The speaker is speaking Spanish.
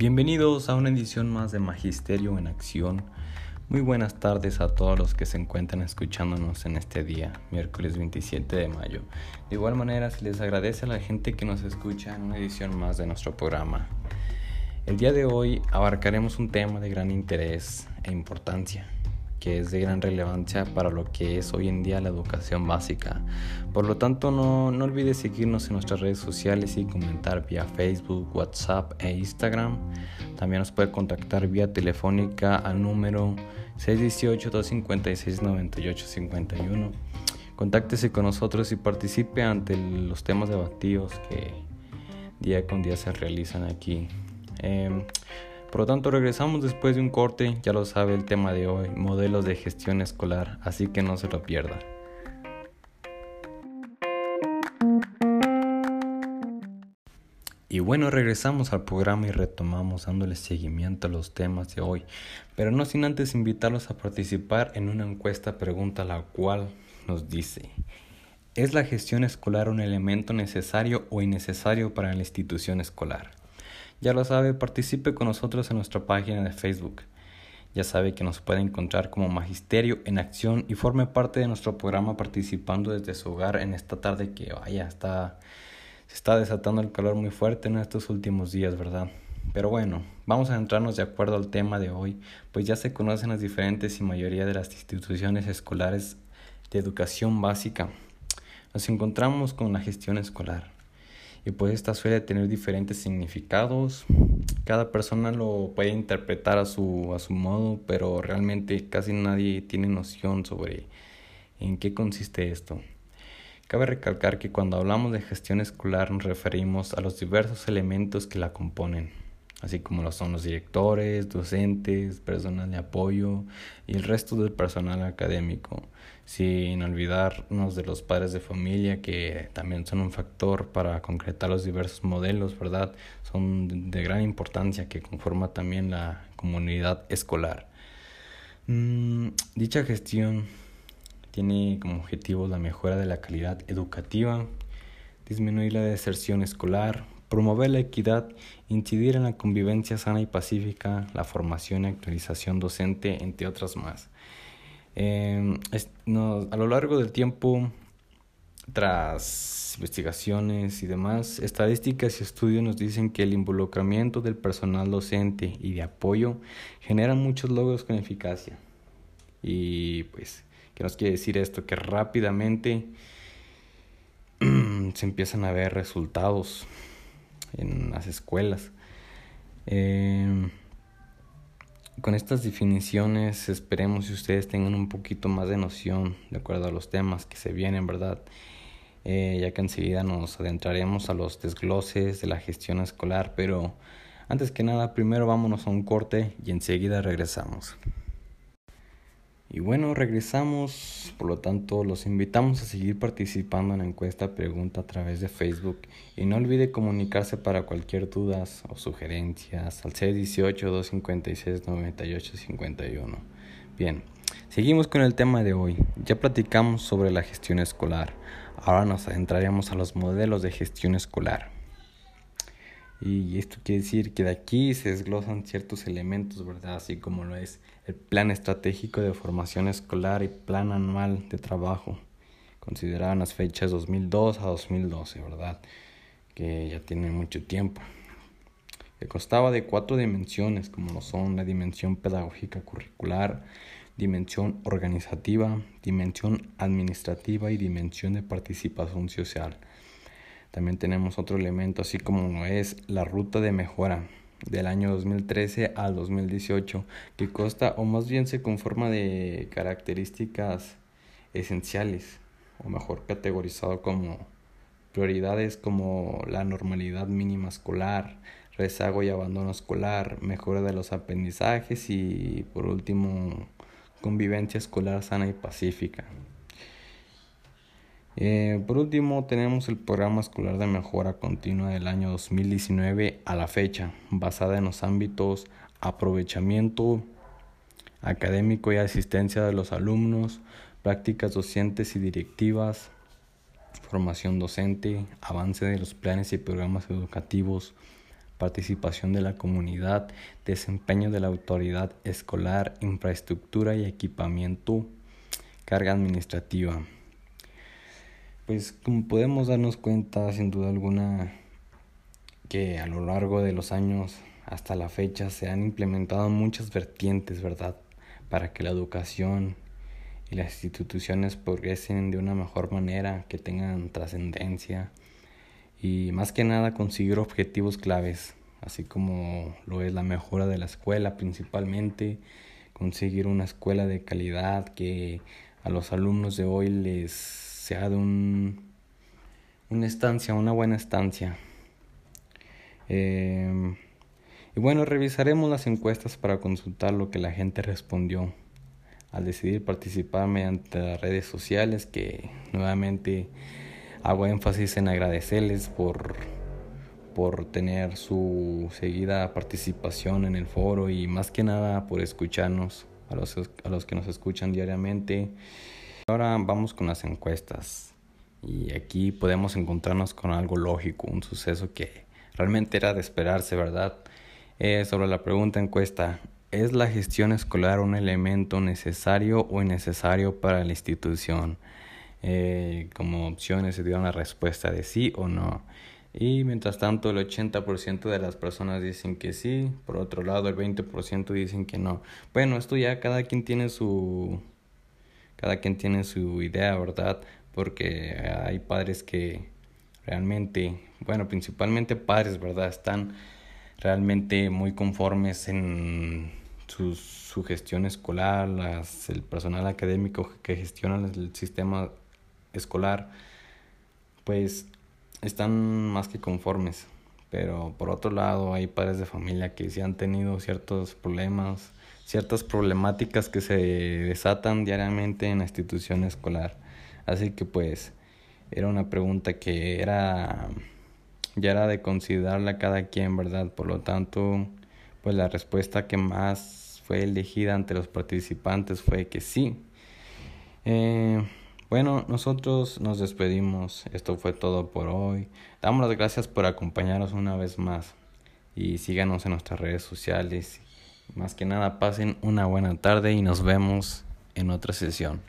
Bienvenidos a una edición más de Magisterio en Acción. Muy buenas tardes a todos los que se encuentran escuchándonos en este día, miércoles 27 de mayo. De igual manera, se les agradece a la gente que nos escucha en una edición más de nuestro programa. El día de hoy abarcaremos un tema de gran interés e importancia que es de gran relevancia para lo que es hoy en día la educación básica. Por lo tanto, no, no olvides seguirnos en nuestras redes sociales y comentar vía Facebook, WhatsApp e Instagram. También nos puede contactar vía telefónica al número 618-256-9851. Contáctese con nosotros y participe ante los temas debatidos que día con día se realizan aquí. Em, por lo tanto, regresamos después de un corte, ya lo sabe el tema de hoy, modelos de gestión escolar, así que no se lo pierda. Y bueno, regresamos al programa y retomamos dándole seguimiento a los temas de hoy, pero no sin antes invitarlos a participar en una encuesta pregunta la cual nos dice, ¿es la gestión escolar un elemento necesario o innecesario para la institución escolar? Ya lo sabe, participe con nosotros en nuestra página de Facebook. Ya sabe que nos puede encontrar como Magisterio en Acción y forme parte de nuestro programa participando desde su hogar en esta tarde que vaya, está, se está desatando el calor muy fuerte en estos últimos días, ¿verdad? Pero bueno, vamos a entrarnos de acuerdo al tema de hoy, pues ya se conocen las diferentes y mayoría de las instituciones escolares de educación básica. Nos encontramos con la gestión escolar y pues esta suele tener diferentes significados. Cada persona lo puede interpretar a su, a su modo, pero realmente casi nadie tiene noción sobre en qué consiste esto. Cabe recalcar que cuando hablamos de gestión escolar nos referimos a los diversos elementos que la componen, así como lo son los directores, docentes, personal de apoyo y el resto del personal académico sin olvidarnos de los padres de familia que también son un factor para concretar los diversos modelos, ¿verdad? Son de gran importancia que conforma también la comunidad escolar. Mm, dicha gestión tiene como objetivo la mejora de la calidad educativa, disminuir la deserción escolar, promover la equidad, incidir en la convivencia sana y pacífica, la formación y actualización docente, entre otras más. Em, a lo largo del tiempo, tras investigaciones y demás, estadísticas y estudios nos dicen que el involucramiento del personal docente y de apoyo genera muchos logros con eficacia. Y pues, ¿qué nos quiere decir esto? Que rápidamente se empiezan a ver resultados en las escuelas. Eh, con estas definiciones esperemos que ustedes tengan un poquito más de noción de acuerdo a los temas que se vienen, ¿verdad? Eh, ya que enseguida nos adentraremos a los desgloses de la gestión escolar, pero antes que nada, primero vámonos a un corte y enseguida regresamos. Y bueno, regresamos, por lo tanto los invitamos a seguir participando en la encuesta pregunta a través de Facebook y no olvide comunicarse para cualquier dudas o sugerencias al 618-256-9851. Bien, seguimos con el tema de hoy. Ya platicamos sobre la gestión escolar, ahora nos adentraremos a los modelos de gestión escolar. Y esto quiere decir que de aquí se desglosan ciertos elementos, ¿verdad? Así como lo es el plan estratégico de formación escolar y plan anual de trabajo. Consideraban las fechas 2002 a 2012, ¿verdad? Que ya tiene mucho tiempo. Que constaba de cuatro dimensiones, como lo son la dimensión pedagógica curricular, dimensión organizativa, dimensión administrativa y dimensión de participación social. También tenemos otro elemento, así como es la ruta de mejora del año 2013 al 2018, que consta o más bien se conforma de características esenciales, o mejor categorizado como prioridades como la normalidad mínima escolar, rezago y abandono escolar, mejora de los aprendizajes y por último convivencia escolar sana y pacífica. Eh, por último, tenemos el programa escolar de mejora continua del año 2019 a la fecha, basada en los ámbitos aprovechamiento académico y asistencia de los alumnos, prácticas docentes y directivas, formación docente, avance de los planes y programas educativos, participación de la comunidad, desempeño de la autoridad escolar, infraestructura y equipamiento, carga administrativa. Pues como podemos darnos cuenta, sin duda alguna, que a lo largo de los años hasta la fecha se han implementado muchas vertientes, ¿verdad? Para que la educación y las instituciones progresen de una mejor manera, que tengan trascendencia y más que nada conseguir objetivos claves, así como lo es la mejora de la escuela principalmente, conseguir una escuela de calidad que a los alumnos de hoy les sea de un, una estancia, una buena estancia. Eh, y bueno, revisaremos las encuestas para consultar lo que la gente respondió al decidir participar mediante las redes sociales que nuevamente hago énfasis en agradecerles por, por tener su seguida participación en el foro y más que nada por escucharnos a los, a los que nos escuchan diariamente. Ahora vamos con las encuestas y aquí podemos encontrarnos con algo lógico, un suceso que realmente era de esperarse, ¿verdad? Eh, sobre la pregunta encuesta, ¿es la gestión escolar un elemento necesario o innecesario para la institución? Eh, como opciones se dio una respuesta de sí o no. Y mientras tanto el 80% de las personas dicen que sí, por otro lado el 20% dicen que no. Bueno, esto ya cada quien tiene su cada quien tiene su idea, ¿verdad? Porque hay padres que realmente, bueno, principalmente padres, ¿verdad? Están realmente muy conformes en su, su gestión escolar, las, el personal académico que gestiona el sistema escolar, pues están más que conformes. Pero por otro lado hay padres de familia que sí han tenido ciertos problemas, ciertas problemáticas que se desatan diariamente en la institución escolar. Así que pues era una pregunta que era ya era de considerarla cada quien, ¿verdad? Por lo tanto, pues la respuesta que más fue elegida ante los participantes fue que sí. Eh, bueno, nosotros nos despedimos. Esto fue todo por hoy. Damos las gracias por acompañarnos una vez más y síganos en nuestras redes sociales. Más que nada, pasen una buena tarde y nos vemos en otra sesión.